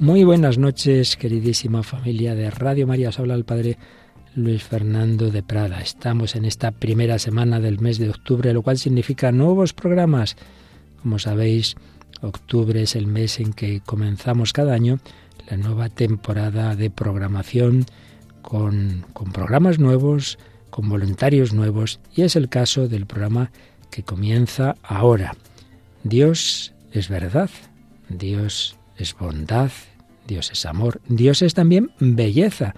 Muy buenas noches, queridísima familia de Radio María. Os habla el Padre Luis Fernando de Prada. Estamos en esta primera semana del mes de octubre, lo cual significa nuevos programas. Como sabéis, octubre es el mes en que comenzamos cada año la nueva temporada de programación con, con programas nuevos, con voluntarios nuevos, y es el caso del programa que comienza ahora. Dios es verdad, Dios es bondad, Dios es amor, Dios es también belleza.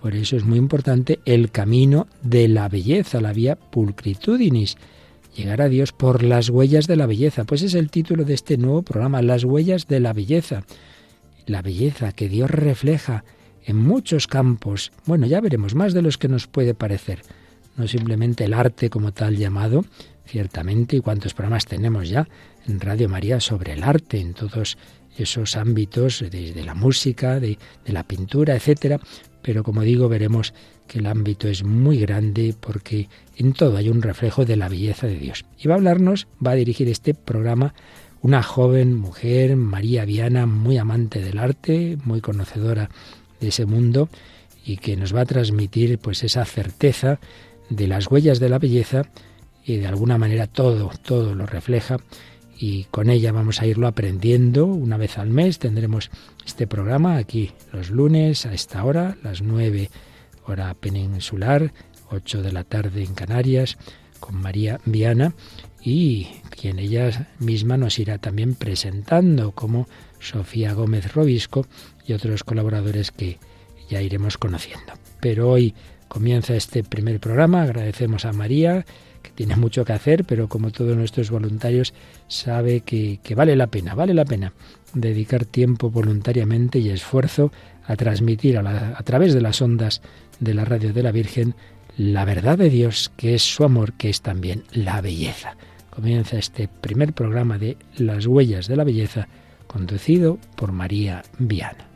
Por eso es muy importante el camino de la belleza, la vía pulcritudinis. Llegar a Dios por las huellas de la belleza. Pues es el título de este nuevo programa, Las huellas de la belleza. La belleza que Dios refleja en muchos campos. Bueno, ya veremos más de los que nos puede parecer. No simplemente el arte como tal llamado, ciertamente, y cuántos programas tenemos ya en Radio María sobre el arte, en todos esos ámbitos, desde la música, de, la pintura, etcétera. Pero como digo, veremos que el ámbito es muy grande porque en todo hay un reflejo de la belleza de Dios. Y va a hablarnos, va a dirigir este programa una joven mujer, María Viana, muy amante del arte, muy conocedora de ese mundo y que nos va a transmitir pues esa certeza de las huellas de la belleza y de alguna manera todo, todo lo refleja y con ella vamos a irlo aprendiendo una vez al mes. Tendremos este programa aquí los lunes a esta hora, las 9 hora peninsular, 8 de la tarde en Canarias, con María Viana y quien ella misma nos irá también presentando como Sofía Gómez Robisco y otros colaboradores que ya iremos conociendo. Pero hoy comienza este primer programa, agradecemos a María que tiene mucho que hacer, pero como todos nuestros voluntarios sabe que, vale la pena, vale la pena dedicar tiempo voluntariamente y esfuerzo a transmitir a través de las ondas de la radio de la Virgen la verdad de Dios, que es su amor, que es también la belleza. Comienza este primer programa de Las huellas de la belleza, conducido por María Viana.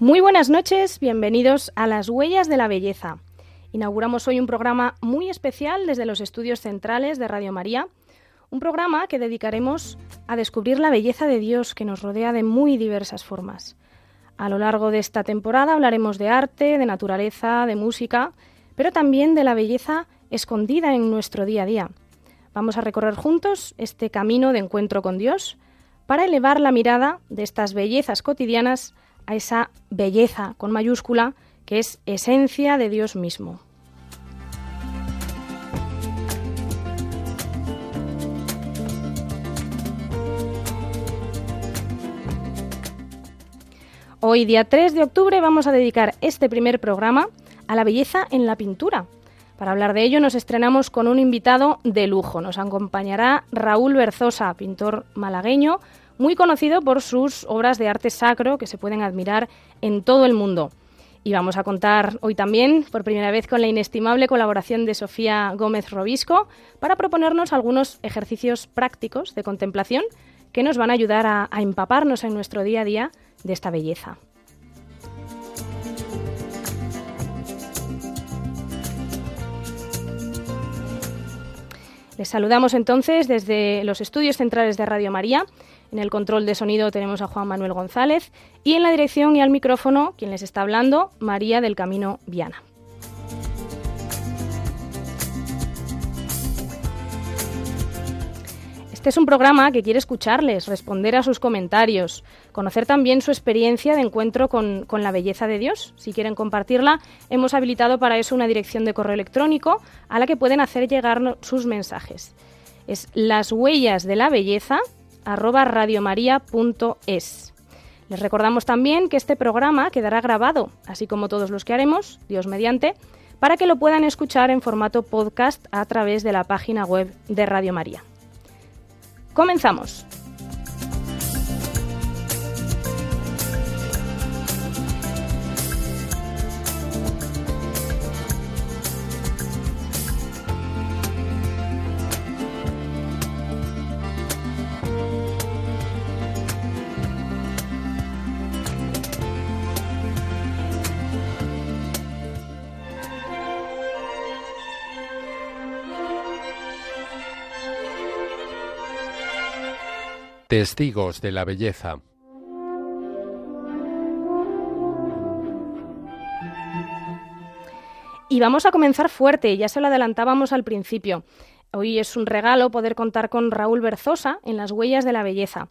Muy buenas noches, bienvenidos a Las Huellas de la Belleza. Inauguramos hoy un programa muy especial desde los estudios centrales de Radio María, un programa que dedicaremos a descubrir la belleza de Dios que nos rodea de muy diversas formas. A lo largo de esta temporada hablaremos de arte, de naturaleza, de música, pero también de la belleza escondida en nuestro día a día. Vamos a recorrer juntos este camino de encuentro con Dios para elevar la mirada de estas bellezas cotidianas a esa belleza con mayúscula que es esencia de Dios mismo. Hoy, día 3 de octubre, vamos a dedicar este primer programa a la belleza en la pintura. Para hablar de ello nos estrenamos con un invitado de lujo. Nos acompañará Raúl Berzosa, pintor malagueño, muy conocido por sus obras de arte sacro que se pueden admirar en todo el mundo. Y vamos a contar hoy también, por primera vez, con la inestimable colaboración de Sofía Gómez Robisco para proponernos algunos ejercicios prácticos de contemplación que nos van a ayudar a, a empaparnos en nuestro día a día de esta belleza. Les saludamos entonces desde los estudios centrales de Radio María en el control de sonido tenemos a Juan Manuel González y en la dirección y al micrófono, quien les está hablando, María del Camino Viana. Este es un programa que quiere escucharles, responder a sus comentarios, conocer también su experiencia de encuentro con, con, la belleza de Dios. Si quieren compartirla, hemos habilitado para eso una dirección de correo electrónico a la que pueden hacer llegar sus mensajes. Es las huellas de la belleza arroba radiomaria.es. Les recordamos también que este programa quedará grabado, así como todos los que haremos, Dios mediante, para que lo puedan escuchar en formato podcast a través de la página web de Radio María. Comenzamos. Testigos de la belleza. Y vamos a comenzar fuerte, ya se lo adelantábamos al principio. Hoy es un regalo poder contar con Raúl Berzosa en Las Huellas de la Belleza.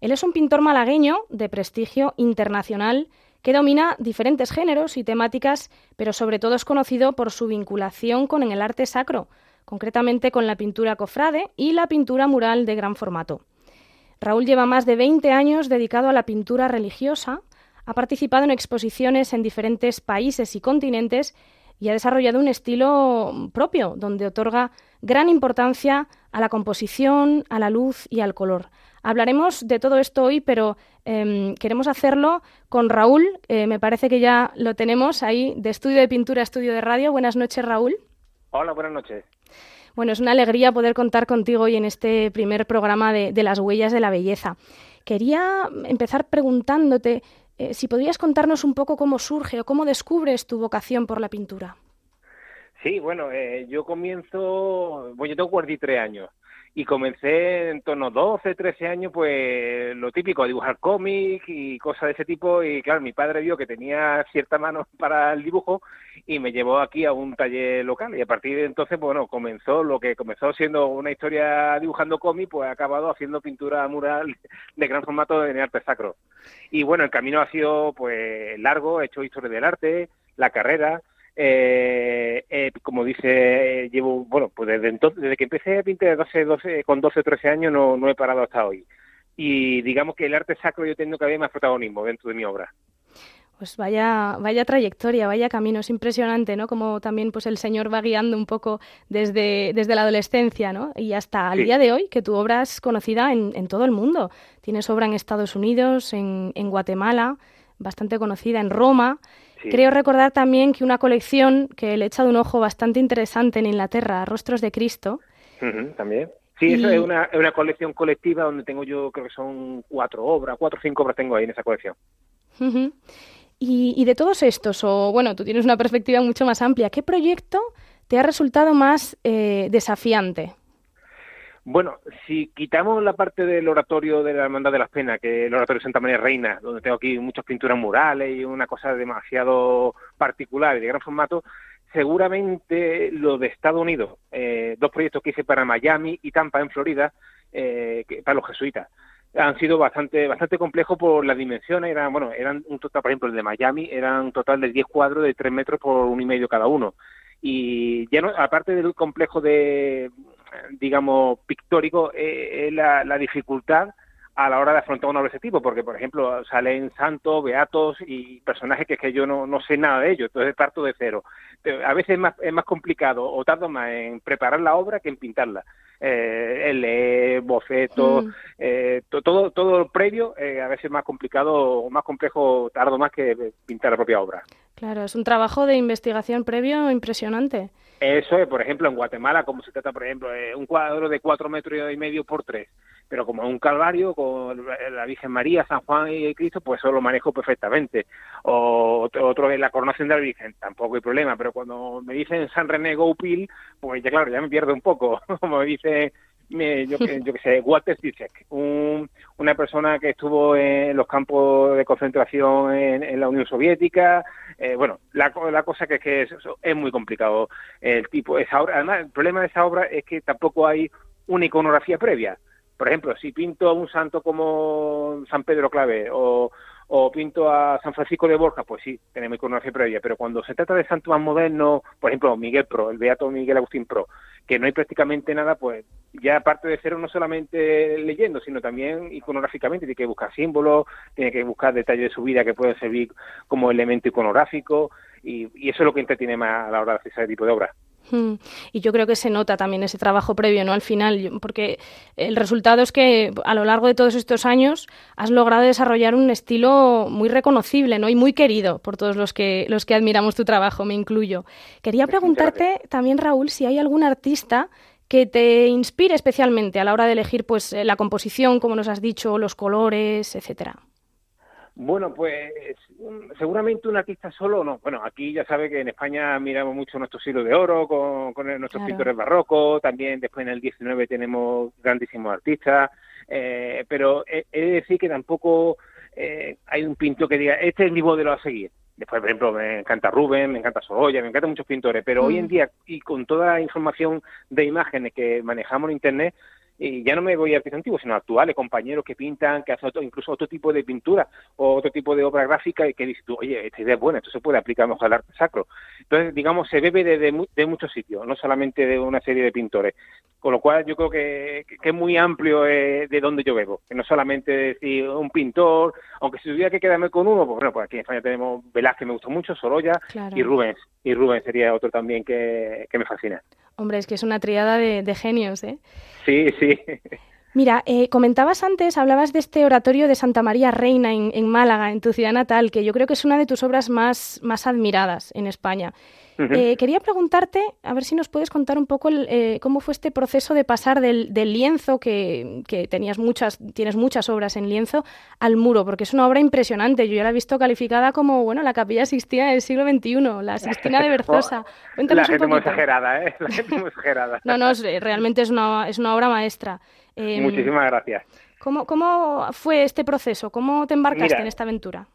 Él es un pintor malagueño de prestigio internacional que domina diferentes géneros y temáticas, pero sobre todo es conocido por su vinculación con el arte sacro, concretamente con la pintura cofrade y la pintura mural de gran formato. Raúl lleva más de 20 años dedicado a la pintura religiosa, ha participado en exposiciones en diferentes países y continentes y ha desarrollado un estilo propio, donde otorga gran importancia a la composición, a la luz y al color. Hablaremos de todo esto hoy, pero em, queremos hacerlo con Raúl. Eh, me parece que ya lo tenemos ahí, de estudio de pintura, estudio de radio. Buenas noches, Raúl. Hola, buenas noches. Bueno, es una alegría poder contar contigo hoy en este primer programa de, de las huellas de la belleza. Quería empezar preguntándote eh, si podrías contarnos un poco cómo surge o cómo descubres tu vocación por la pintura. Sí, bueno, eh, yo comienzo, bueno, yo tengo 43 años y comencé en torno a 12, 13 años, pues lo típico, a dibujar cómics y cosas de ese tipo. Y claro, mi padre vio que tenía cierta mano para el dibujo y me llevó aquí a un taller local. Y a partir de entonces, bueno, comenzó lo que comenzó siendo una historia dibujando cómics, pues ha acabado haciendo pintura mural de gran formato en arte sacro. Y bueno, el camino ha sido pues largo, he hecho historia del arte, la carrera eh, eh, como dice, llevo, bueno, pues desde entonces, desde que empecé a pintar 12, 12, con 12 o 13 años no, no he parado hasta hoy. Y digamos que el arte sacro yo tengo que haber más protagonismo dentro de mi obra. Pues vaya, vaya trayectoria, vaya camino, es impresionante, ¿no? Como también pues el Señor va guiando un poco desde, desde la adolescencia, ¿no? Y hasta el día de hoy, que tu obra es conocida en, en, todo el mundo. Tienes obra en Estados Unidos, en, en Guatemala, bastante conocida en Roma. Creo recordar también que una colección que le he echado un ojo bastante interesante en Inglaterra, Rostros de Cristo. también. Sí, eso es una, una, colección colectiva donde tengo yo, creo que son cuatro obras, cuatro o cinco obras tengo ahí en esa colección. y, y, de todos estos, o bueno, tú tienes una perspectiva mucho más amplia, ¿qué proyecto te ha resultado más eh, desafiante? Bueno, si quitamos la parte del oratorio de la Hermandad de las Penas, que es el oratorio de Santa María Reina, donde tengo aquí muchas pinturas murales y una cosa demasiado particular y de gran formato, seguramente lo de Estados Unidos, eh, dos proyectos que hice para Miami y Tampa en Florida, eh, para los jesuitas, han sido bastante bastante complejos por las dimensiones. Eran, bueno, eran un total, por ejemplo, el de Miami, eran un total de 10 cuadros de 3 metros por un y medio cada uno. Y ya no, aparte del complejo de, digamos, pictórico, eh, es la, la, dificultad a la hora de afrontar una obra de ese tipo, porque, por ejemplo, salen santos, beatos y personajes que, es que yo no, no sé nada de ellos, entonces parto de cero. A veces es más, es más complicado o tardo más en preparar la obra que en pintarla. Eh, el leer, bocetos, mm. eh, todo, todo previo, eh, a veces es más complicado o más complejo, tardo más que pintar la propia obra. Claro, es un trabajo de investigación previo impresionante. Eso es, por ejemplo, en Guatemala, como se trata, por ejemplo, de un cuadro de cuatro metros y medio por tres, pero como un calvario con la Virgen María, San Juan y Cristo, pues eso lo manejo perfectamente. O otro es la coronación de la Virgen, tampoco hay problema, pero cuando me dicen San René Goupil, pues ya claro, ya me pierdo un poco. como me dice yo, yo que sé, Walter Zizek, un, una persona que estuvo en los campos de concentración en, la Unión Soviética. Eh, bueno, la, la, cosa que es que es, es, muy complicado el tipo. Esa obra, además, el problema de esa obra es que tampoco hay una iconografía previa. Por ejemplo, si pinto a un santo como San Pedro Clave o, o pinto a San Francisco de Borja, pues sí, tenemos iconografía previa, pero cuando se trata de santos más modernos, por ejemplo, Miguel Pro, el Beato Miguel Agustín Pro, que no hay prácticamente nada, pues ya aparte de cero no solamente leyendo, sino también iconográficamente, tiene que buscar símbolos, tiene que buscar detalles de su vida que pueden servir como elemento iconográfico, y, y eso es lo que entretiene más a la hora de hacer ese tipo de obras. Y yo creo que se nota también ese trabajo previo, ¿no? Al final, porque el resultado es que a lo largo de todos estos años has logrado desarrollar un estilo muy reconocible, ¿no? Y muy querido por todos los que los que admiramos tu trabajo, me incluyo. Quería preguntarte también, Raúl, si hay algún artista que te inspire especialmente a la hora de elegir, pues, la composición, como nos has dicho, los colores, etcétera. Bueno, pues seguramente un artista solo no. Bueno, aquí ya sabe que en España miramos mucho nuestro siglo de oro con, nuestros pintores barrocos, también después en el 19 tenemos grandísimos artistas, eh, pero he, de decir que tampoco eh, hay un pintor que diga, este es mi modelo a seguir. Después, por ejemplo, me encanta Rubén, me encanta Sorolla, me encantan muchos pintores, pero hoy en mm. día, y con toda la información de imágenes que manejamos en Internet, y ya no me voy a artistas antiguos, sino actuales, compañeros que pintan, que hacen incluso otro tipo de pintura o otro tipo de obra gráfica y que dices tú, oye, esta idea es buena, esto se puede aplicar mejor al arte sacro. Entonces, digamos, se bebe de, de, muchos sitios, no solamente de una serie de pintores. Con lo cual yo creo que, es muy amplio eh, de donde yo bebo, que no solamente decir un pintor, aunque si tuviera que quedarme con uno, pues bueno, pues aquí en España tenemos Velázquez, me gusta mucho, Sorolla y Rubens. Y Rubens sería otro también que, que me fascina. Hombre, es que es una triada de, genios, ¿eh? Sí, sí. Mira, eh, comentabas antes, hablabas de este oratorio de Santa María Reina en, Málaga, en tu ciudad natal, que yo creo que es una de tus obras más, más admiradas en España. Eh, quería preguntarte, a ver si nos puedes contar un poco eh, cómo fue este proceso de pasar del, lienzo, que, tenías muchas, tienes muchas obras en lienzo, al muro, porque es una obra impresionante. Yo ya la he visto calificada como, bueno, la capilla Sixtina del siglo XXI, la Sixtina de Berzosa. Cuéntanos la gente muy exagerada, ¿eh? La gente muy exagerada. no, no, realmente es una, es una obra maestra. Em, Muchísimas gracias. ¿cómo, ¿Cómo fue este proceso? ¿Cómo te embarcaste en esta aventura?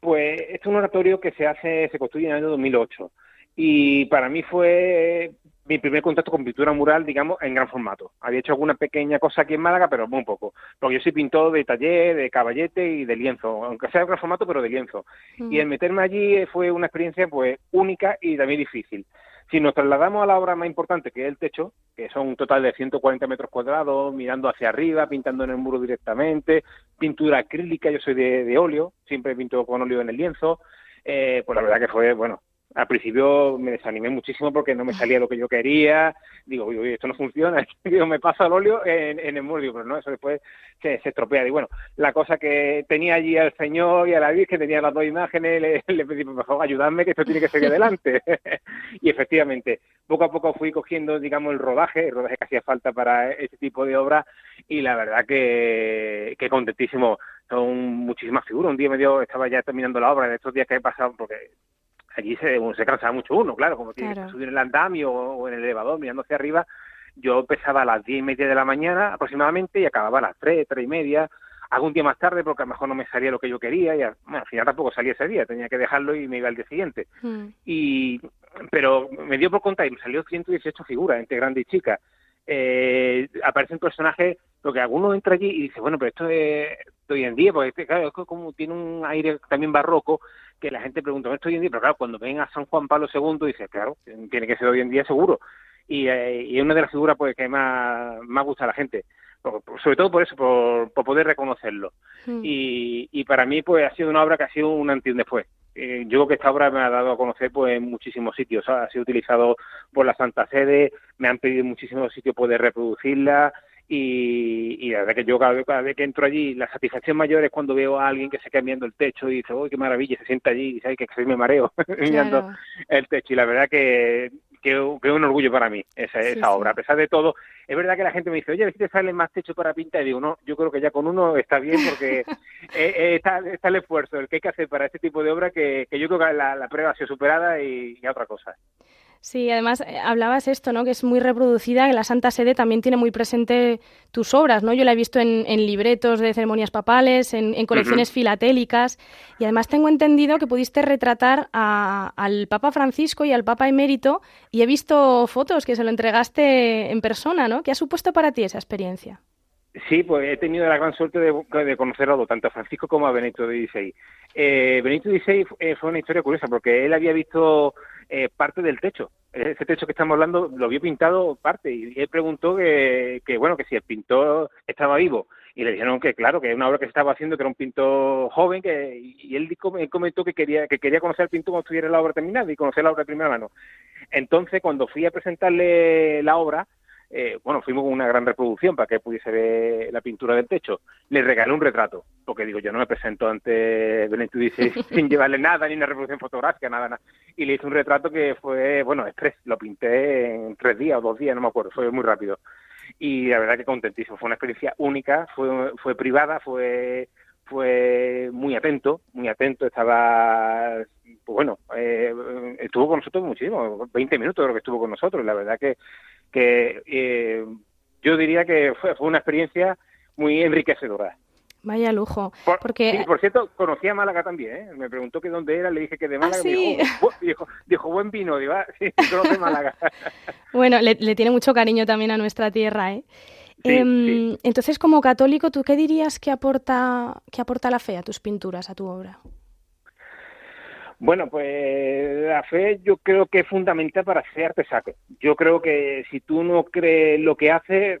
Pues es un oratorio que se hace, se construye en el año 2008 y para mí fue mi primer contacto con pintura mural, digamos, en gran formato. Había hecho alguna pequeña cosa aquí en Málaga, pero muy poco. Porque yo soy pintor de taller, de caballete y de lienzo, aunque sea en gran formato, pero de lienzo. Mm. Y el meterme allí fue una experiencia pues única y también difícil. Si nos trasladamos a la obra más importante, que es el techo, que son un total de 140 metros cuadrados, mirando hacia arriba, pintando en el muro directamente, pintura acrílica, yo soy de, óleo, siempre pinto con óleo en el lienzo, eh, pues la verdad que fue, bueno, al principio me desanimé muchísimo porque no me salía lo que yo quería. Digo, uy, esto no funciona. Digo, me pasa el óleo en, el muro. pero no, eso después se, se, estropea. Y bueno, la cosa que tenía allí al Señor y a la Virgen, tenía las dos imágenes, le, le pedí, por favor, ayudadme, que esto tiene que seguir adelante. y efectivamente, poco a poco fui cogiendo, digamos, el rodaje, el rodaje que hacía falta para ese tipo de obra. Y la verdad que, que contentísimo. Son muchísimas figuras. Un día me dio, estaba ya terminando la obra, en estos días que he pasado, porque allí se, se cansaba mucho uno, claro, como tiene que subir en el andamio o, en el elevador mirando hacia arriba. Yo empezaba a las diez y media de la mañana aproximadamente y acababa a las tres, tres y media, algún día más tarde porque a lo mejor no me salía lo que yo quería y al final tampoco salía ese día, tenía que dejarlo y me iba al día siguiente. Hmm. Y, pero me dio por contar y me salió 118 figuras, entre grandes y chicas. Eh, aparecen personajes, lo que alguno entra allí y dice, bueno, pero esto es de hoy en día, porque este, claro, es como tiene un aire también barroco, que la gente pregunta, ¿esto hoy en día? Pero claro, cuando ven a San Juan Pablo II, dice, claro, tiene que ser hoy en día seguro. Y, eh, y es una de las figuras pues que más, más gusta a la gente. sobre todo por eso, por, poder reconocerlo. Hmm. Y, y para mí, pues ha sido una obra que ha sido un antes y un después. Eh, yo creo que esta obra me ha dado a conocer pues en muchísimos sitios. Ha sido utilizado por la Santa Sede, me han pedido en muchísimos sitios poder reproducirla y, y la verdad que yo cada vez, que entro allí, la satisfacción mayor es cuando veo a alguien que se queda mirando el techo y dice, ¡uy, qué maravilla! Se sienta allí y dice, ¡ay, que casi me mareo! mirando el techo. Y la verdad que, que, es un orgullo para mí esa, esa obra. A pesar de todo, es verdad que la gente me dice, oye, a ver si te sale más techo para pintar. Y digo, no, yo creo que ya con uno está bien porque eh, eh, está, está, el esfuerzo, el que hay que hacer para este tipo de obra que, que yo creo que la, la prueba ha sido superada y, y otra cosa. Sí, además eh, hablabas esto, ¿no? Que es muy reproducida, que la Santa Sede también tiene muy presente tus obras, ¿no? Yo la he visto en, libretos de ceremonias papales, en, colecciones filatélicas, y además tengo entendido que pudiste retratar al Papa Francisco y al Papa Emérito, y he visto fotos que se lo entregaste en persona, ¿no? ¿Qué ha supuesto para ti esa experiencia? Sí, pues he tenido la gran suerte de, de conocerlo tanto a Francisco como a Benito XVI. Eh, Benito XVI eh, fue una historia curiosa porque él había visto eh, parte del techo. Ese techo que estamos hablando lo vio pintado parte y él preguntó que, bueno, que si el pintor estaba vivo. Y le dijeron que claro, que era una obra que se estaba haciendo, que era un pintor joven, que y él comentó que quería que quería conocer al pintor cuando estuviera la obra terminada y conocer la obra de primera mano. Entonces, cuando fui a presentarle la obra, eh, bueno, fuimos con una gran reproducción para que pudiese ver la pintura del techo. Le regalé un retrato, porque digo, yo no me presento ante Benito XVI sin llevarle nada, ni una reproducción fotográfica, nada, nada. Y le hice un retrato que fue, bueno, express, lo pinté en tres días o dos días, no me acuerdo, fue muy rápido. Y la verdad que contentísimo, fue una experiencia única, fue, fue privada, fue fue muy atento, muy atento, estaba, pues bueno, eh, estuvo con nosotros muchísimo, 20 minutos creo que estuvo con nosotros, la verdad que, que eh, yo diría que fue, fue una experiencia muy enriquecedora. Vaya lujo. Por, porque... Sí, por cierto, conocía a Málaga también, ¿eh? Me preguntó que dónde era, le dije que de Málaga. ¿Ah, sí? dijo, dijo, dijo, buen vino, digo, ah, sí, conoce Málaga. bueno, le, le, tiene mucho cariño también a nuestra tierra, ¿eh? Sí, eh, sí. Entonces, como católico, ¿tú qué dirías que aporta, que aporta la fe a tus pinturas, a tu obra? Bueno, pues la fe yo creo que es fundamental para ser arte sacro. Yo creo que si tú no crees lo que haces,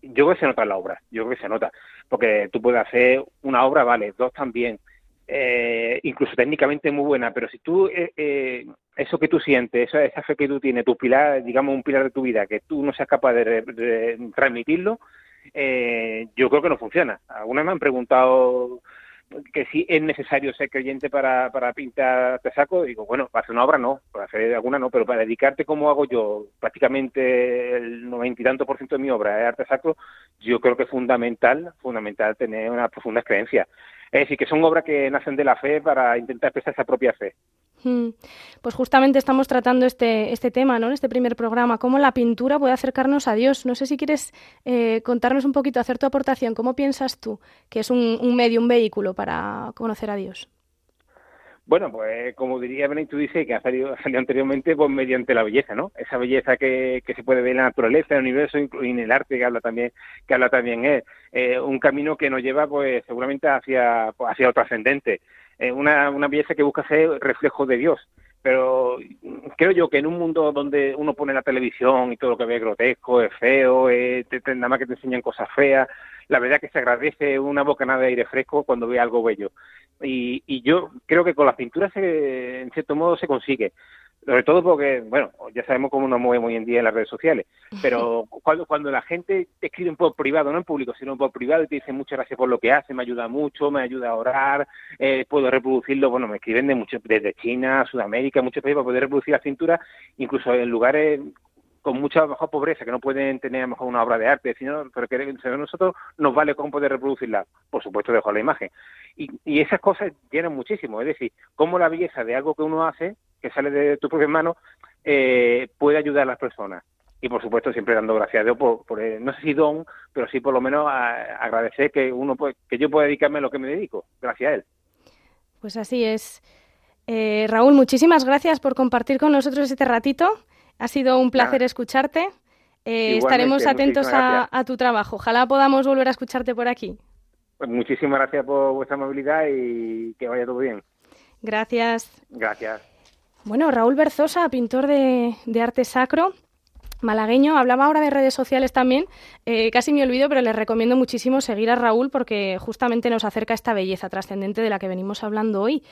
yo creo que se nota la obra, yo creo que se nota, porque tú puedes hacer una obra, vale, dos también, eh, incluso técnicamente muy buena, pero si tú, eh, eh, eso que tú sientes, esa, esa, fe que tú tienes, tu pilar, digamos un pilar de tu vida, que tú no seas capaz de, de transmitirlo, eh, yo creo que no funciona. Algunas me han preguntado que si es necesario ser creyente para, para pintar te saco, digo, bueno, para hacer una obra no, para hacer alguna no, pero para dedicarte como hago yo, prácticamente el noventa y tanto por ciento de mi obra es arte sacro, yo creo que es fundamental, fundamental tener una profunda creencia. Es decir, que son obras que nacen de la fe para intentar expresar esa propia fe. Hmm. Pues justamente estamos tratando este, este tema, ¿no? En este primer programa, cómo la pintura puede acercarnos a Dios. No sé si quieres eh, contarnos un poquito, hacer tu aportación. ¿Cómo piensas tú que es un, medio, un vehículo para conocer a Dios? Bueno, pues como diría Benito dice, que ha salido, salido, anteriormente, pues mediante la belleza, ¿no? Esa belleza que, que, se puede ver en la naturaleza, en el universo y en el arte que habla también, que habla también él. Eh, un camino que nos lleva, pues, seguramente hacia, pues, hacia lo trascendente. Una, una belleza que busca ser reflejo de Dios. Pero creo yo que en un mundo donde uno pone la televisión y todo lo que ve es grotesco, es feo, te, nada más que te enseñan cosas feas, la verdad que se agradece una bocanada de aire fresco cuando ve algo bello. Y, y yo creo que con las pinturas se, en cierto modo se consigue. Sobre todo porque, bueno, ya sabemos cómo nos movemos hoy en día en las redes sociales, pero cuando, cuando la gente te escribe por privado, no en público, sino por privado y te dice muchas gracias por lo que hace, me ayuda mucho, me ayuda a orar, eh, puedo reproducirlo, bueno, me escriben de muchos, desde China, Sudamérica, muchos países para poder reproducir la cintura, incluso en lugares con mucha mejor pobreza, que no pueden tener a lo mejor una obra de arte, sino, pero que a nosotros nos vale cómo poder reproducirla. Por supuesto, dejo la imagen. Y, y esas cosas llenan muchísimo. Es decir, cómo la belleza de algo que uno hace, que sale de tus propias manos, eh, puede ayudar a las personas. Y por supuesto, siempre dando gracias a Dios por, por eh, no sé si don, pero sí por lo menos a, agradecer que uno puede, que yo pueda dedicarme a lo que me dedico, gracias a él. Pues así es. Eh, Raúl, muchísimas gracias por compartir con nosotros este ratito. Ha sido un placer ah. escucharte. Eh, estaremos atentos a, a, tu trabajo. Ojalá podamos volver a escucharte por aquí. Pues muchísimas gracias por vuestra amabilidad y que vaya todo bien. Gracias. Gracias. Bueno, Raúl Berzosa, pintor de, arte sacro, malagueño. Hablaba ahora de redes sociales también. Eh, casi me olvido, pero les recomiendo muchísimo seguir a Raúl porque justamente nos acerca esta belleza trascendente de la que venimos hablando hoy.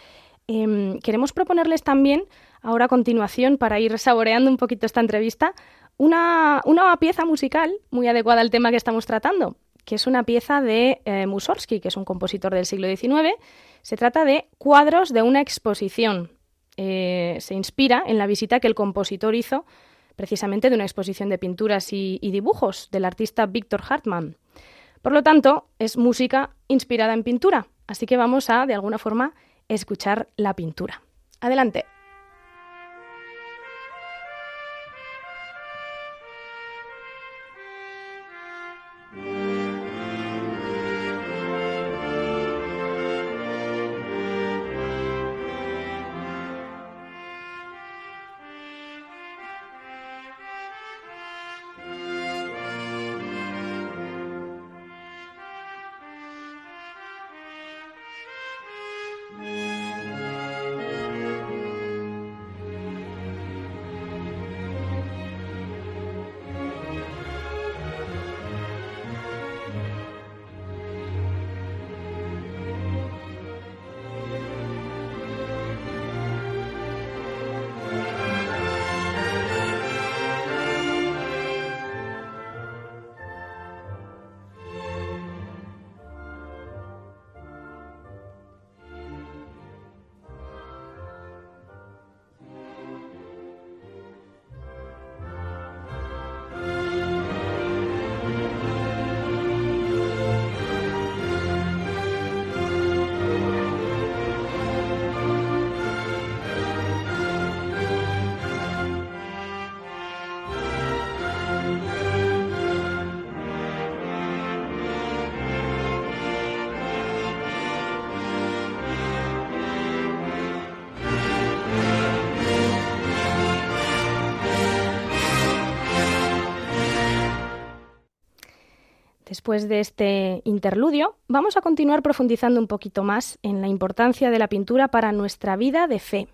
Eh, queremos proponerles también, ahora a continuación, para ir saboreando un poquito esta entrevista, una, una pieza musical muy adecuada al tema que estamos tratando, que es una pieza de eh, Mussorgsky, que es un compositor del siglo XIX. Se trata de cuadros de una exposición. Eh, se inspira en la visita que el compositor hizo precisamente de una exposición de pinturas y, y dibujos del artista Víctor Hartmann. Por lo tanto, es música inspirada en pintura. Así que vamos a, de alguna forma, escuchar la pintura. Adelante. Después de este interludio, vamos a continuar profundizando un poquito más en la importancia de la pintura para nuestra vida de fe.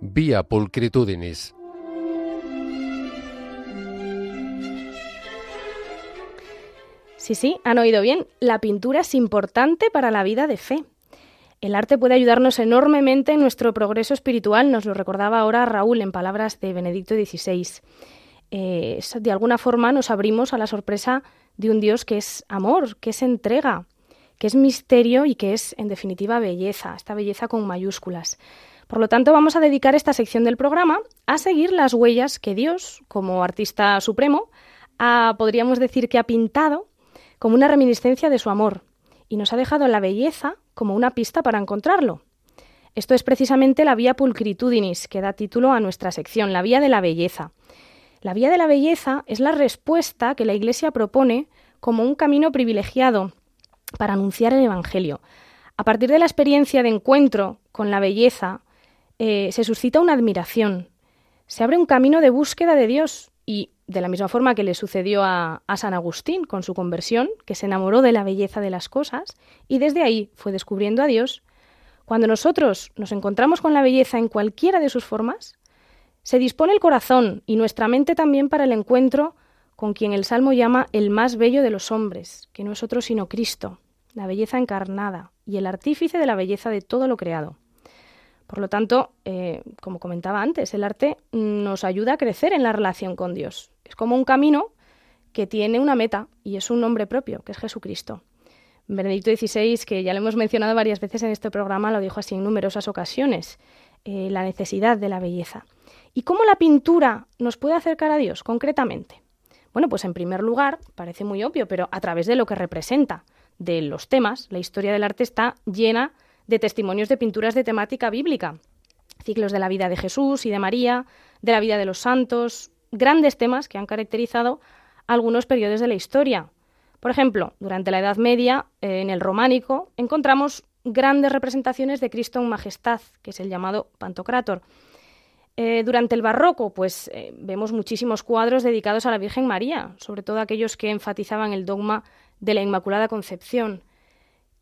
Vía pulcritudinis. Sí, sí, han oído bien. La pintura es importante para la vida de fe. El arte puede ayudarnos enormemente en nuestro progreso espiritual, nos lo recordaba ahora Raúl en palabras de Benedicto XVI. Eh, de alguna forma nos abrimos a la sorpresa de un Dios que es amor, que es entrega, que es misterio y que es, en definitiva, belleza, esta belleza con mayúsculas. Por lo tanto, vamos a dedicar esta sección del programa a seguir las huellas que Dios, como artista supremo, ha, podríamos decir que ha pintado como una reminiscencia de su amor, y nos ha dejado la belleza como una pista para encontrarlo. Esto es precisamente la vía pulcritudinis, que da título a nuestra sección, la vía de la belleza. La vía de la belleza es la respuesta que la Iglesia propone como un camino privilegiado para anunciar el Evangelio. A partir de la experiencia de encuentro con la belleza, eh, se suscita una admiración, se abre un camino de búsqueda de Dios y de la misma forma que le sucedió a, San Agustín con su conversión, que se enamoró de la belleza de las cosas y desde ahí fue descubriendo a Dios, cuando nosotros nos encontramos con la belleza en cualquiera de sus formas, se dispone el corazón y nuestra mente también para el encuentro con quien el Salmo llama el más bello de los hombres, que no es otro sino Cristo, la belleza encarnada y el artífice de la belleza de todo lo creado. Por lo tanto, eh, como comentaba antes, el arte nos ayuda a crecer en la relación con Dios. Es como un camino que tiene una meta y es un nombre propio, que es Jesucristo. Benedicto XVI, que ya lo hemos mencionado varias veces en este programa, lo dijo así en numerosas ocasiones, eh, la necesidad de la belleza. ¿Y cómo la pintura nos puede acercar a Dios concretamente? Bueno, pues en primer lugar, parece muy obvio, pero a través de lo que representa, de los temas, la historia del arte está llena de testimonios de pinturas de temática bíblica, ciclos de la vida de Jesús y de María, de la vida de los santos, grandes temas que han caracterizado algunos periodos de la historia. Por ejemplo, durante la Edad Media, eh, en el románico, encontramos grandes representaciones de Cristo en majestad, que es el llamado Pantocrátor. Eh, durante el barroco, pues eh, vemos muchísimos cuadros dedicados a la Virgen María, sobre todo aquellos que enfatizaban el dogma de la Inmaculada Concepción.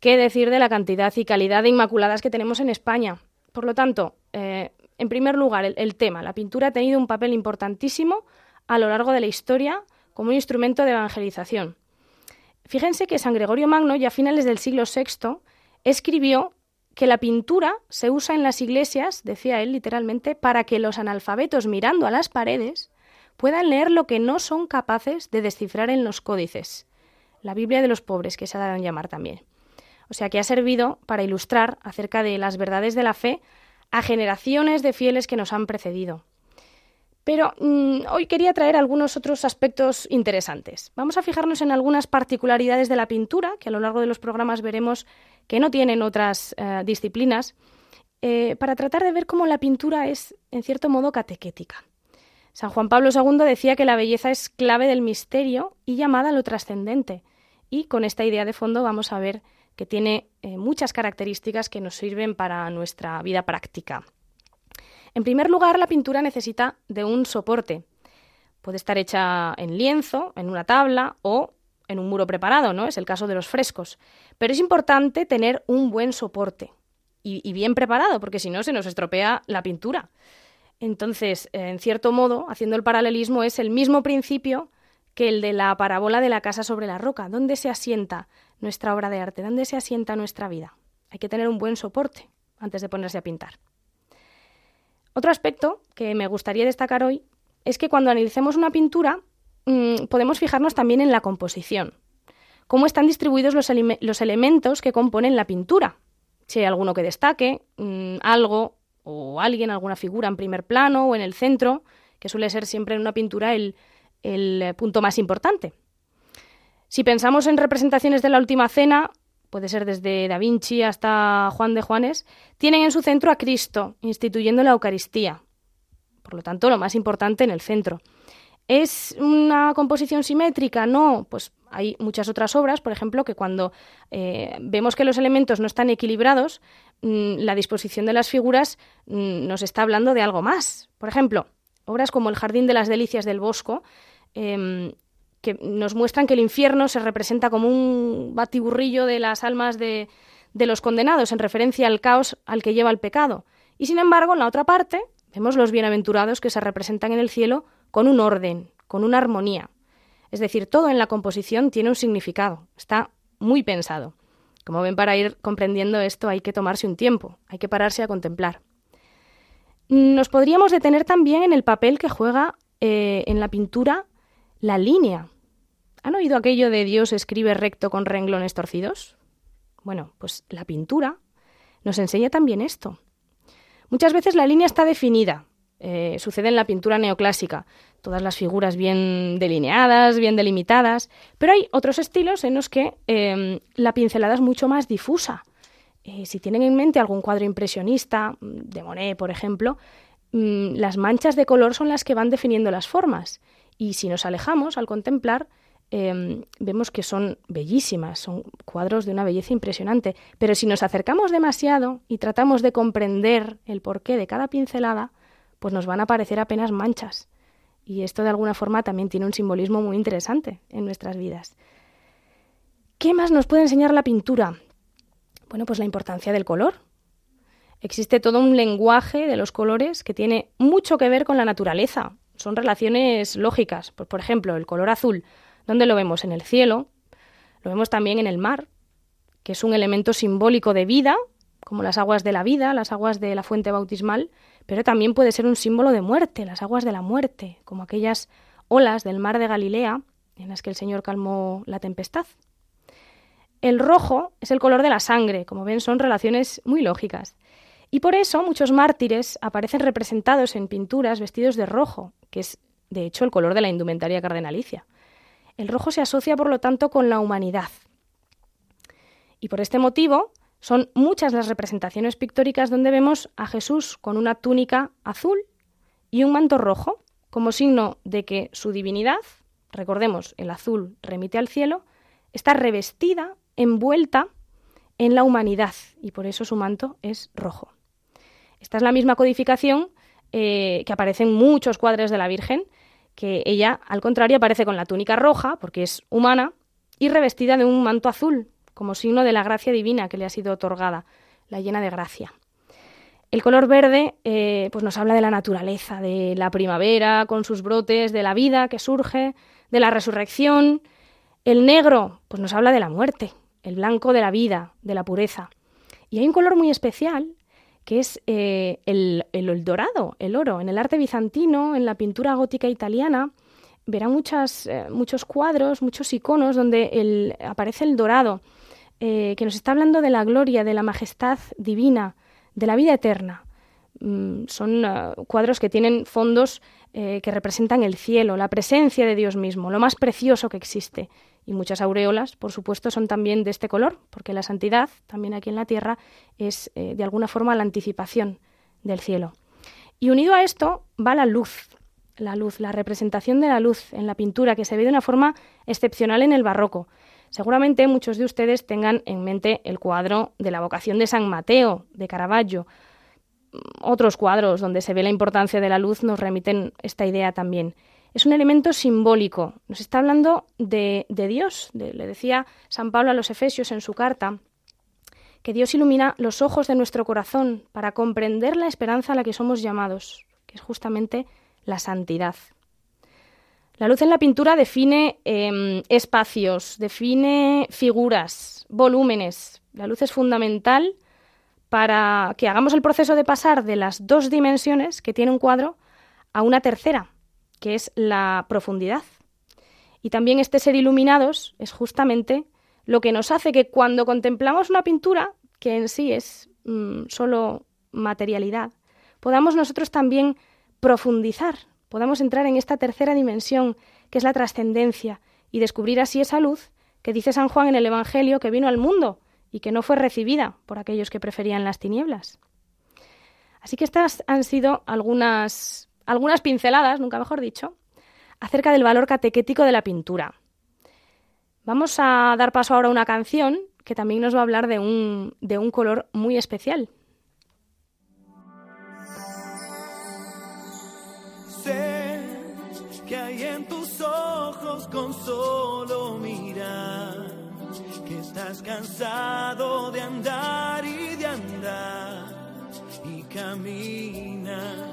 ¿Qué decir de la cantidad y calidad de inmaculadas que tenemos en España? Por lo tanto, eh, en primer lugar, el, tema. La pintura ha tenido un papel importantísimo a lo largo de la historia como un instrumento de evangelización. Fíjense que San Gregorio Magno, ya a finales del siglo VI, escribió que la pintura se usa en las iglesias, decía él literalmente, para que los analfabetos mirando a las paredes puedan leer lo que no son capaces de descifrar en los códices. La Biblia de los pobres, que se ha dado en llamar también. O sea que ha servido para ilustrar acerca de las verdades de la fe a generaciones de fieles que nos han precedido. Pero mm, hoy quería traer algunos otros aspectos interesantes. Vamos a fijarnos en algunas particularidades de la pintura, que a lo largo de los programas veremos que no tienen otras eh, disciplinas, eh, para tratar de ver cómo la pintura es, en cierto modo, catequética. San Juan Pablo II decía que la belleza es clave del misterio y llamada a lo trascendente. Y con esta idea de fondo vamos a ver que tiene eh, muchas características que nos sirven para nuestra vida práctica. En primer lugar, la pintura necesita de un soporte. Puede estar hecha en lienzo, en una tabla o en un muro preparado, ¿no? Es el caso de los frescos. Pero es importante tener un buen soporte y, bien preparado, porque si no se nos estropea la pintura. Entonces, en cierto modo, haciendo el paralelismo, es el mismo principio que el de la parábola de la casa sobre la roca. ¿Dónde se asienta nuestra obra de arte? ¿Dónde se asienta nuestra vida? Hay que tener un buen soporte antes de ponerse a pintar. Otro aspecto que me gustaría destacar hoy es que cuando analicemos una pintura mm, podemos fijarnos también en la composición. Cómo están distribuidos los, elementos que componen la pintura. Si hay alguno que destaque, mm, algo o alguien, alguna figura en primer plano o en el centro, que suele ser siempre en una pintura el, el punto más importante. Si pensamos en representaciones de la Última Cena, puede ser desde Da Vinci hasta Juan de Juanes, tienen en su centro a Cristo, instituyendo la Eucaristía. Por lo tanto, lo más importante en el centro. ¿Es una composición simétrica? No, pues hay muchas otras obras, por ejemplo, que cuando eh, vemos que los elementos no están equilibrados, mm, la disposición de las figuras mm, nos está hablando de algo más. Por ejemplo, obras como El Jardín de las Delicias del Bosco, em, que nos muestran que el infierno se representa como un batiburrillo de las almas de, de los condenados, en referencia al caos al que lleva el pecado. Y sin embargo, en la otra parte, vemos los bienaventurados que se representan en el cielo con un orden, con una armonía. Es decir, todo en la composición tiene un significado, está muy pensado. Como ven, para ir comprendiendo esto hay que tomarse un tiempo, hay que pararse a contemplar. Nos podríamos detener también en el papel que juega eh, en la pintura la línea. ¿Han oído aquello de Dios escribe recto con renglones torcidos? Bueno, pues la pintura nos enseña también esto. Muchas veces la línea está definida. Eh, sucede en la pintura neoclásica, todas las figuras bien delineadas, bien delimitadas, pero hay otros estilos en los que em, la pincelada es mucho más difusa. Eh, si tienen en mente algún cuadro impresionista, de Monet, por ejemplo, mm, las manchas de color son las que van definiendo las formas. Y si nos alejamos al contemplar, Em, vemos que son bellísimas, son cuadros de una belleza impresionante. Pero si nos acercamos demasiado y tratamos de comprender el porqué de cada pincelada, pues nos van a aparecer apenas manchas. Y esto de alguna forma también tiene un simbolismo muy interesante en nuestras vidas. ¿Qué más nos puede enseñar la pintura? Bueno, pues la importancia del color. Existe todo un lenguaje de los colores que tiene mucho que ver con la naturaleza. Son relaciones lógicas. por ejemplo, el color azul ¿Dónde lo vemos? En el cielo, lo vemos también en el mar, que es un elemento simbólico de vida, como las aguas de la vida, las aguas de la fuente bautismal, pero también puede ser un símbolo de muerte, las aguas de la muerte, como aquellas olas del mar de Galilea en las que el Señor calmó la tempestad. El rojo es el color de la sangre, como ven son relaciones muy lógicas. Y por eso muchos mártires aparecen representados en pinturas vestidos de rojo, que es de hecho el color de la indumentaria cardenalicia. El rojo se asocia, por lo tanto, con la humanidad. Y por este motivo son muchas las representaciones pictóricas donde vemos a Jesús con una túnica azul y un manto rojo, como signo de que su divinidad, recordemos, el azul remite al cielo, está revestida, envuelta en la humanidad, y por eso su manto es rojo. Esta es la misma codificación eh, que aparece en muchos cuadros de la Virgen, que ella, al contrario, aparece con la túnica roja, porque es humana, y revestida de un manto azul, como signo de la gracia divina que le ha sido otorgada, la llena de gracia. El color verde eh, pues nos habla de la naturaleza, de la primavera con sus brotes, de la vida que surge, de la resurrección. El negro pues nos habla de la muerte, el blanco de la vida, de la pureza. Y hay un color muy especial que es eh, el, dorado, el oro. En el arte bizantino, en la pintura gótica italiana, verá muchas, eh, muchos cuadros, muchos iconos donde aparece el dorado, eh, que nos está hablando de la gloria, de la majestad divina, de la vida eterna. Mm, son cuadros que tienen fondos que representan el cielo, la presencia de Dios mismo, lo más precioso que existe y muchas aureolas, por supuesto, son también de este color, porque la santidad, también aquí en la tierra, es eh, de alguna forma la anticipación del cielo. Y unido a esto va la luz, la luz, la representación de la luz en la pintura, que se ve de una forma excepcional en el barroco. Seguramente muchos de ustedes tengan en mente el cuadro de la vocación de San Mateo, de Caravaggio. Otros cuadros donde se ve la importancia de la luz nos remiten esta idea también es un elemento simbólico. Nos está hablando de, Dios. le decía San Pablo a los Efesios en su carta que Dios ilumina los ojos de nuestro corazón para comprender la esperanza a la que somos llamados, que es justamente la santidad. La luz en la pintura define em, espacios, define figuras, volúmenes. La luz es fundamental para que hagamos el proceso de pasar de las dos dimensiones que tiene un cuadro a una tercera, que es la profundidad. Y también este ser iluminados es justamente lo que nos hace que cuando contemplamos una pintura, que en sí es mm, solo materialidad, podamos nosotros también profundizar, podamos entrar en esta tercera dimensión, que es la trascendencia, y descubrir así esa luz que dice San Juan en el Evangelio que vino al mundo y que no fue recibida por aquellos que preferían las tinieblas. Así que estas han sido algunas algunas pinceladas, nunca mejor dicho, acerca del valor catequético de la pintura. Vamos a dar paso ahora a una canción que también nos va a hablar de un, de un color muy especial. Sé que hay en tus ojos con solo mirar, que estás cansado de andar y de andar y camina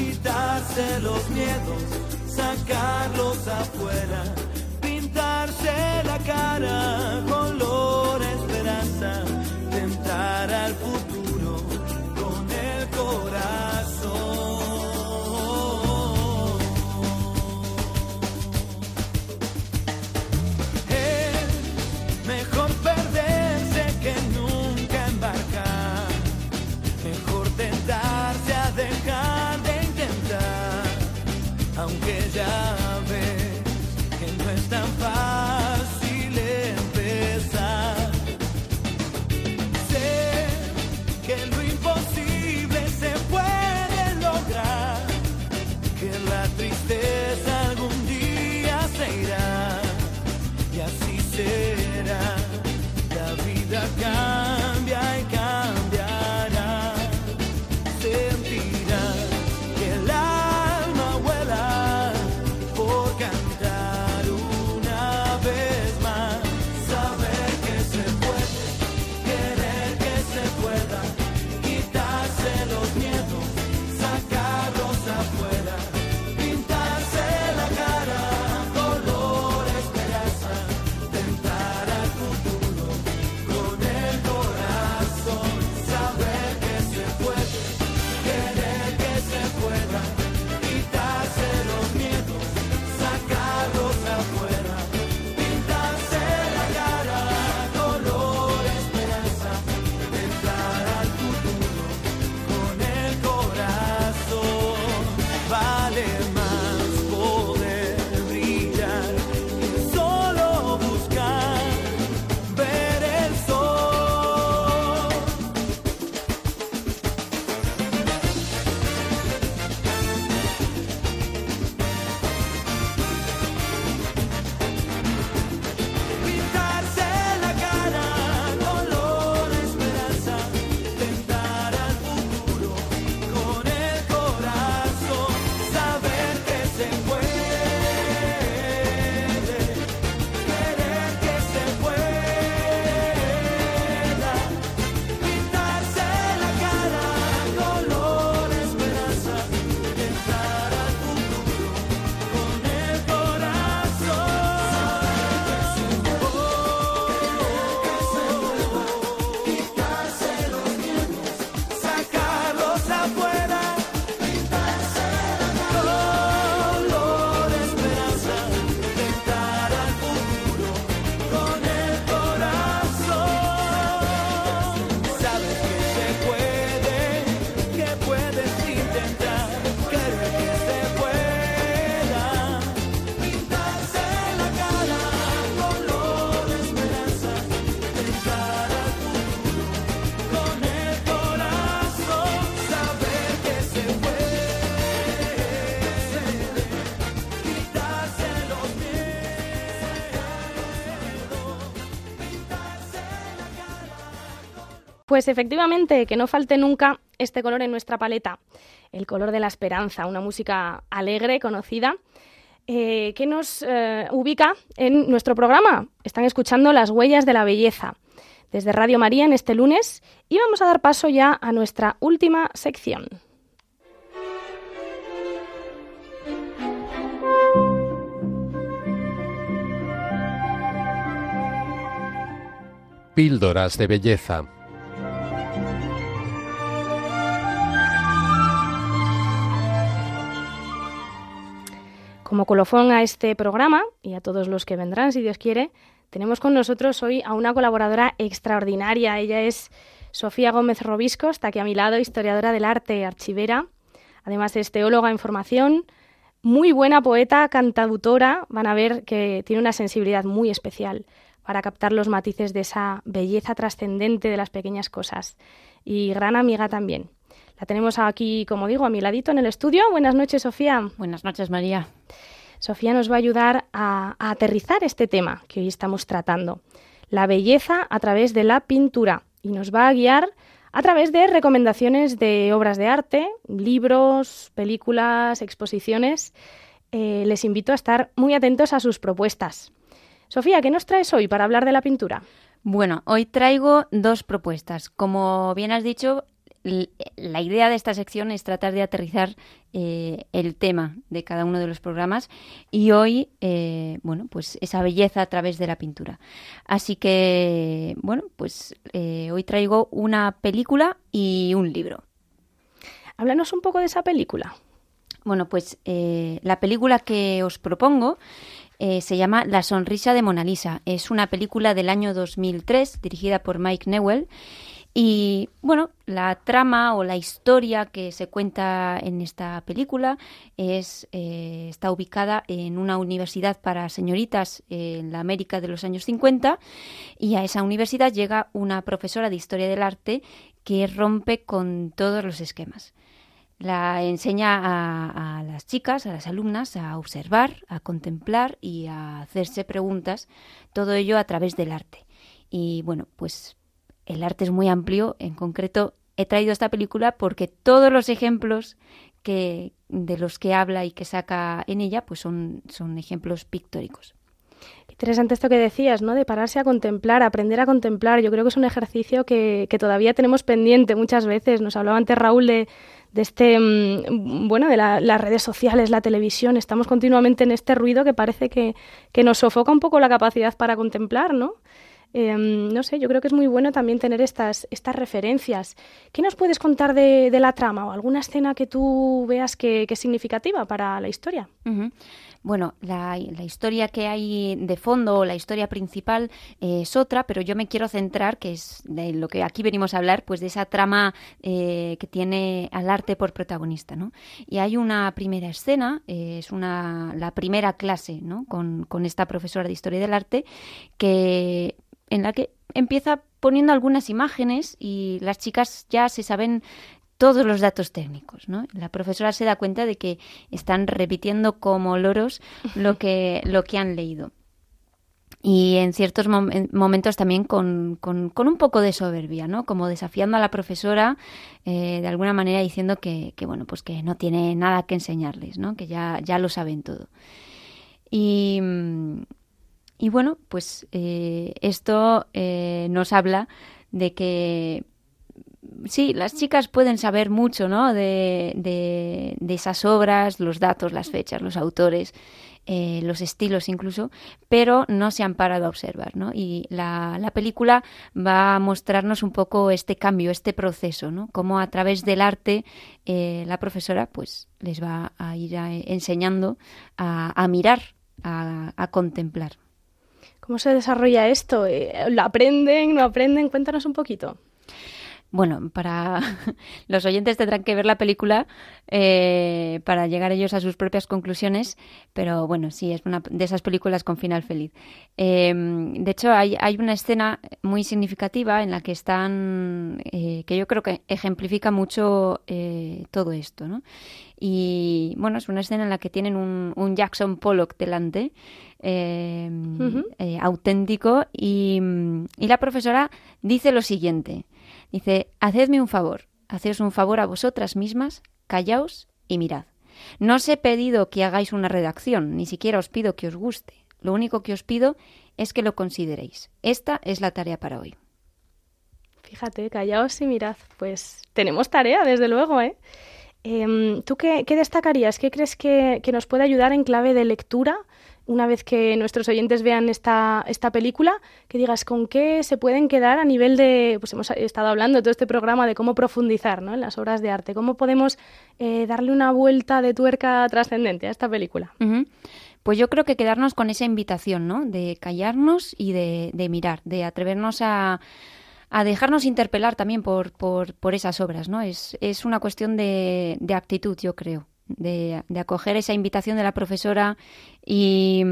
quitarse los miedos, sacarlos afuera pintarse la cara, color Pues efectivamente, que no falte nunca este color en nuestra paleta, el color de la esperanza, una música alegre, conocida, eh, que nos eh, ubica en nuestro programa. Están escuchando Las Huellas de la Belleza desde Radio María en este lunes y vamos a dar paso ya a nuestra última sección. Píldoras de belleza. Como colofón a este programa y a todos los que vendrán, si Dios quiere, Tenemos con nosotros hoy a una colaboradora extraordinaria. Ella es Sofía Gómez Robisco, está aquí a mi lado, historiadora del arte, archivera. Además es teóloga en formación, muy buena poeta, cantautora. Van a ver que tiene una sensibilidad muy especial para captar los matices de esa belleza trascendente de las pequeñas cosas. Y gran amiga también. La tenemos aquí, como digo, a mi ladito en el estudio. Buenas noches, Sofía. Buenas noches, María. Sofía nos va a ayudar a, a aterrizar este tema que hoy estamos tratando, la belleza a través de la pintura, y nos va a guiar a través de recomendaciones de obras de arte, libros, películas, exposiciones. Eh, les invito a estar muy atentos a sus propuestas. Sofía, ¿qué nos traes hoy para hablar de la pintura? Bueno, hoy traigo dos propuestas. Como bien has dicho, la idea de esta sección es tratar de aterrizar eh, el tema de cada uno de los programas y hoy, eh, bueno, pues esa belleza a través de la pintura. Así que, bueno, pues eh, hoy traigo una película y un libro. Háblanos un poco de esa película. Bueno, pues la película que os propongo eh, se llama La sonrisa de Mona Lisa. Es una película del año 2003 dirigida por Mike Newell. Y bueno, la trama o la historia que se cuenta en esta película es, eh, está ubicada en una universidad para señoritas en la América de los años 50 y a esa universidad llega una profesora de historia del arte que rompe con todos los esquemas la enseña a, a las chicas, a las alumnas, a observar, a contemplar y a hacerse preguntas, todo ello a través del arte. Y bueno, pues el arte es muy amplio, en concreto he traído esta película porque todos los ejemplos que, de los que habla y que saca en ella, pues son, son ejemplos pictóricos. Interesante esto que decías, ¿no? De pararse a contemplar, aprender a contemplar. Yo creo que es un ejercicio que, que todavía tenemos pendiente muchas veces. Nos hablaba antes Raúl de, de este, mm, bueno, de la- las redes sociales, la televisión. Estamos continuamente en este ruido que parece que, que nos sofoca un poco la capacidad para contemplar, ¿no? Eh, no sé, yo creo que es muy bueno también tener estas, estas referencias. ¿Qué nos puedes contar de, de la trama o alguna escena que tú veas que, es significativa para la historia? Bueno, la, la historia que hay de fondo, o la historia principal, eh, es otra, pero yo me quiero centrar, que es de lo que aquí venimos a hablar, pues de esa trama eh, que tiene al arte por protagonista, ¿no? Y hay una primera escena, eh, es una, la primera clase, ¿no? Con, con esta profesora de historia del arte, que en la que empieza poniendo algunas imágenes y las chicas ya se saben todos los datos técnicos, ¿no? La profesora se da cuenta de que están repitiendo como loros lo que, lo que han leído. Y en ciertos mom- en momentos también con, con- con un poco de soberbia, ¿no? Como desafiando a la profesora, eh, de alguna manera diciendo que, que, bueno, pues que no tiene nada que enseñarles, ¿no? Que ya, ya lo saben todo. Y, mm, y bueno, pues eh, esto eh, nos habla de que sí, las chicas pueden saber mucho, ¿no? De, de, de esas obras, los datos, las fechas, los autores, eh, los estilos incluso, pero no se han parado a observar, ¿no? Y la, la película va a mostrarnos un poco este cambio, este proceso, ¿no? Cómo a través del arte eh, la profesora, pues, les va a ir a- enseñando a, mirar, a contemplar. ¿Cómo se desarrolla esto? Eh, ¿Lo aprenden? ¿No aprenden? Cuéntanos un poquito. Bueno, para los oyentes tendrán que ver la película eh, para llegar ellos a sus propias conclusiones, pero bueno, sí, es una de esas películas con final feliz. Eh, de hecho, hay, hay una escena muy significativa en la que están, eh, que yo creo que ejemplifica mucho eh, todo esto, ¿no? Y bueno, es una escena en la que tienen un, un Jackson Pollock delante, eh, eh, auténtico, y, y la profesora dice lo siguiente. Dice, hacedme un favor, haceos un favor a vosotras mismas, callaos y mirad. No os he pedido que hagáis una redacción, ni siquiera os pido que os guste. Lo único que os pido es que lo consideréis. Esta es la tarea para hoy. Fíjate, callaos y mirad. Pues tenemos tarea, desde luego, ¿eh? Em, ¿Tú qué, destacarías? ¿Qué crees que nos puede ayudar en clave de lectura una vez que nuestros oyentes vean esta, esta película? Que digas con qué se pueden quedar a nivel de, pues hemos estado hablando todo este programa de cómo profundizar ¿no? en las obras de arte, cómo podemos eh, darle una vuelta de tuerca trascendente a esta película. Pues yo creo que quedarnos con esa invitación, ¿no? De callarnos y de, de mirar, de atrevernos a, a dejarnos interpelar también por, por, por esas obras, ¿no? Es, es una cuestión de, de actitud, yo creo, de, de acoger esa invitación de la profesora y,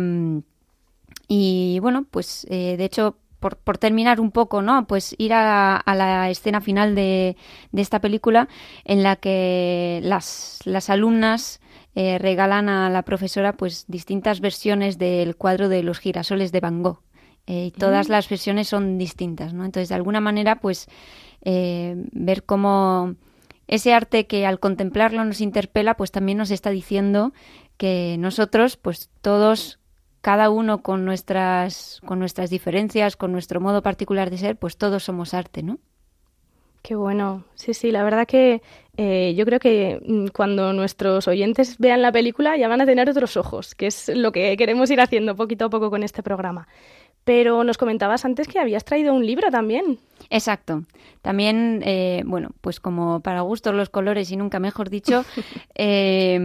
y bueno, pues eh, de hecho por, por, terminar un poco, ¿no? Pues ir a, a la escena final de, de, esta película en la que las, las alumnas eh, regalan a la profesora pues distintas versiones del cuadro de los girasoles de Van Gogh. Eh, y todas mm. las versiones son distintas, ¿no? Entonces, de alguna manera, pues eh, ver cómo ese arte que al contemplarlo nos interpela, pues también nos está diciendo que nosotros, pues todos cada uno con nuestras, con nuestras diferencias, con nuestro modo particular de ser, pues todos somos arte, ¿no? Qué bueno. Sí, sí, la verdad que eh, yo creo que mm, cuando nuestros oyentes vean la película ya van a tener otros ojos, que es lo que queremos ir haciendo poquito a poco con este programa. Pero nos comentabas antes que habías traído un libro también. Exacto. También, eh, bueno, pues como para gustos los colores y nunca mejor dicho, eh,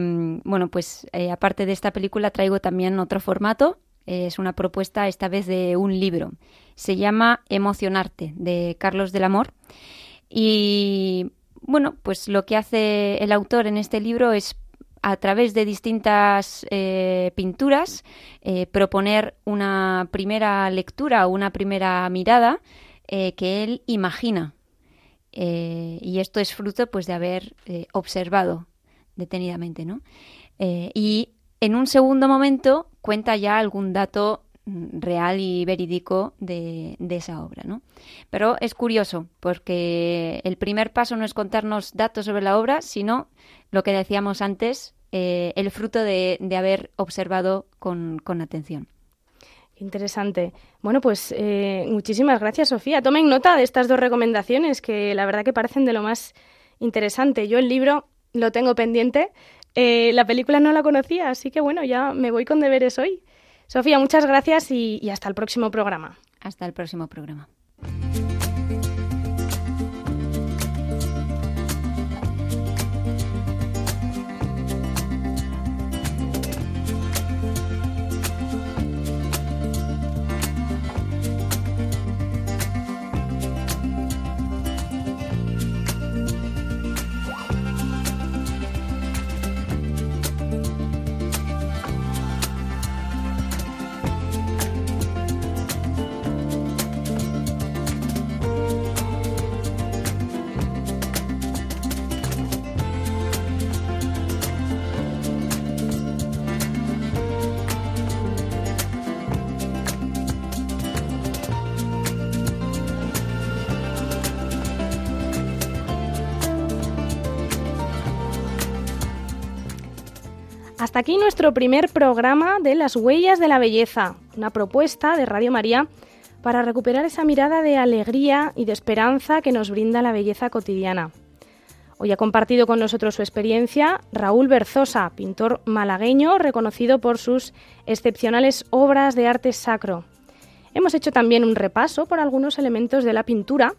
bueno, pues eh, aparte de esta película traigo también otro formato. Es una propuesta esta vez de un libro. Se llama Emocionarte, de Carlos del Amor. Y bueno, pues lo que hace el autor en este libro es a través de distintas eh, pinturas eh, proponer una primera lectura o una primera mirada eh, que él imagina. y esto es fruto pues de haber observado detenidamente, ¿no? y en un segundo momento cuenta ya algún dato mm, real y verídico de, de, esa obra, ¿no? Pero es curioso, porque el primer paso no es contarnos datos sobre la obra, sino lo que decíamos antes, eh, el fruto de, de haber observado con, con, atención. Interesante. Bueno, pues eh, muchísimas gracias, Sofía. Tomen nota de estas dos recomendaciones que la verdad que parecen de lo más interesante. Yo el libro lo tengo pendiente, eh, la película no la conocía, así que bueno, ya me voy con deberes hoy. Sofía, muchas gracias y, y hasta el próximo programa. Hasta el próximo programa. Hasta aquí nuestro primer programa de Las Huellas de la Belleza, una propuesta de Radio María para recuperar esa mirada de alegría y de esperanza que nos brinda la belleza cotidiana. Hoy ha compartido con nosotros su experiencia Raúl Berzosa, pintor malagueño reconocido por sus excepcionales obras de arte sacro. Hemos hecho también un repaso por algunos elementos de la pintura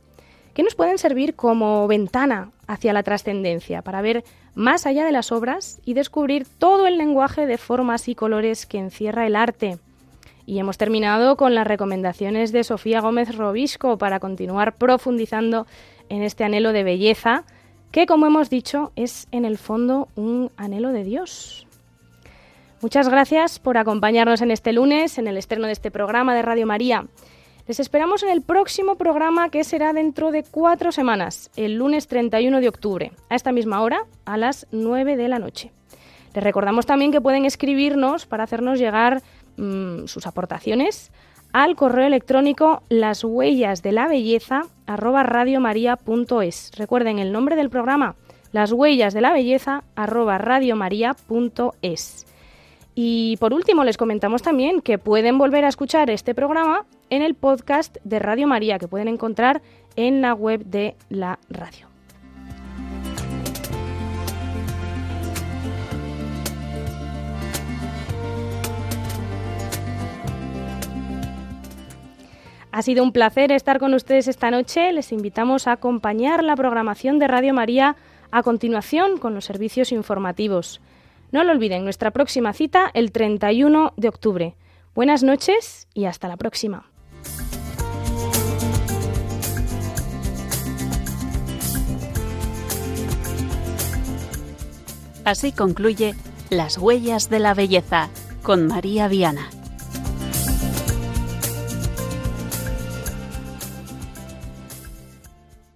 que nos pueden servir como ventana hacia la trascendencia, para ver más allá de las obras y descubrir todo el lenguaje de formas y colores que encierra el arte. Y hemos terminado con las recomendaciones de Sofía Gómez Robisco para continuar profundizando en este anhelo de belleza, que como hemos dicho es en el fondo un anhelo de Dios. Muchas gracias por acompañarnos en este lunes, en el estreno de este programa de Radio María. Les esperamos en el próximo programa que será dentro de cuatro semanas, el lunes 31 de octubre, a esta misma hora, a las 9 de la noche. Les recordamos también que pueden escribirnos para hacernos llegar mmm, sus aportaciones al correo electrónico las huellas de la belleza. Recuerden el nombre del programa, las huellas de la belleza. Y por último, les comentamos también que pueden volver a escuchar este programa en el podcast de Radio María, que pueden encontrar en la web de la radio. Ha sido un placer estar con ustedes esta noche. Les invitamos a acompañar la programación de Radio María a continuación con los servicios informativos. No lo olviden, nuestra próxima cita el 31 de octubre. Buenas noches y hasta la próxima. Así concluye Las huellas de la belleza con María Viana.